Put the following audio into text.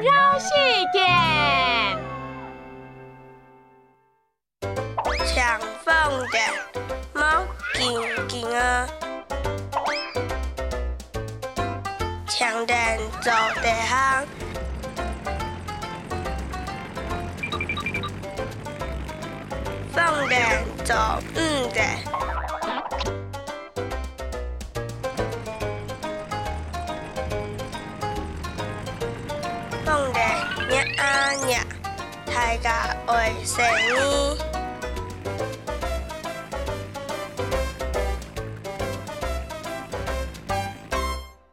柔世。抢凤的猫静静啊，抢蛋走地行。放蛋走，嗯蛋。放人捏啊捏，大家会生呢。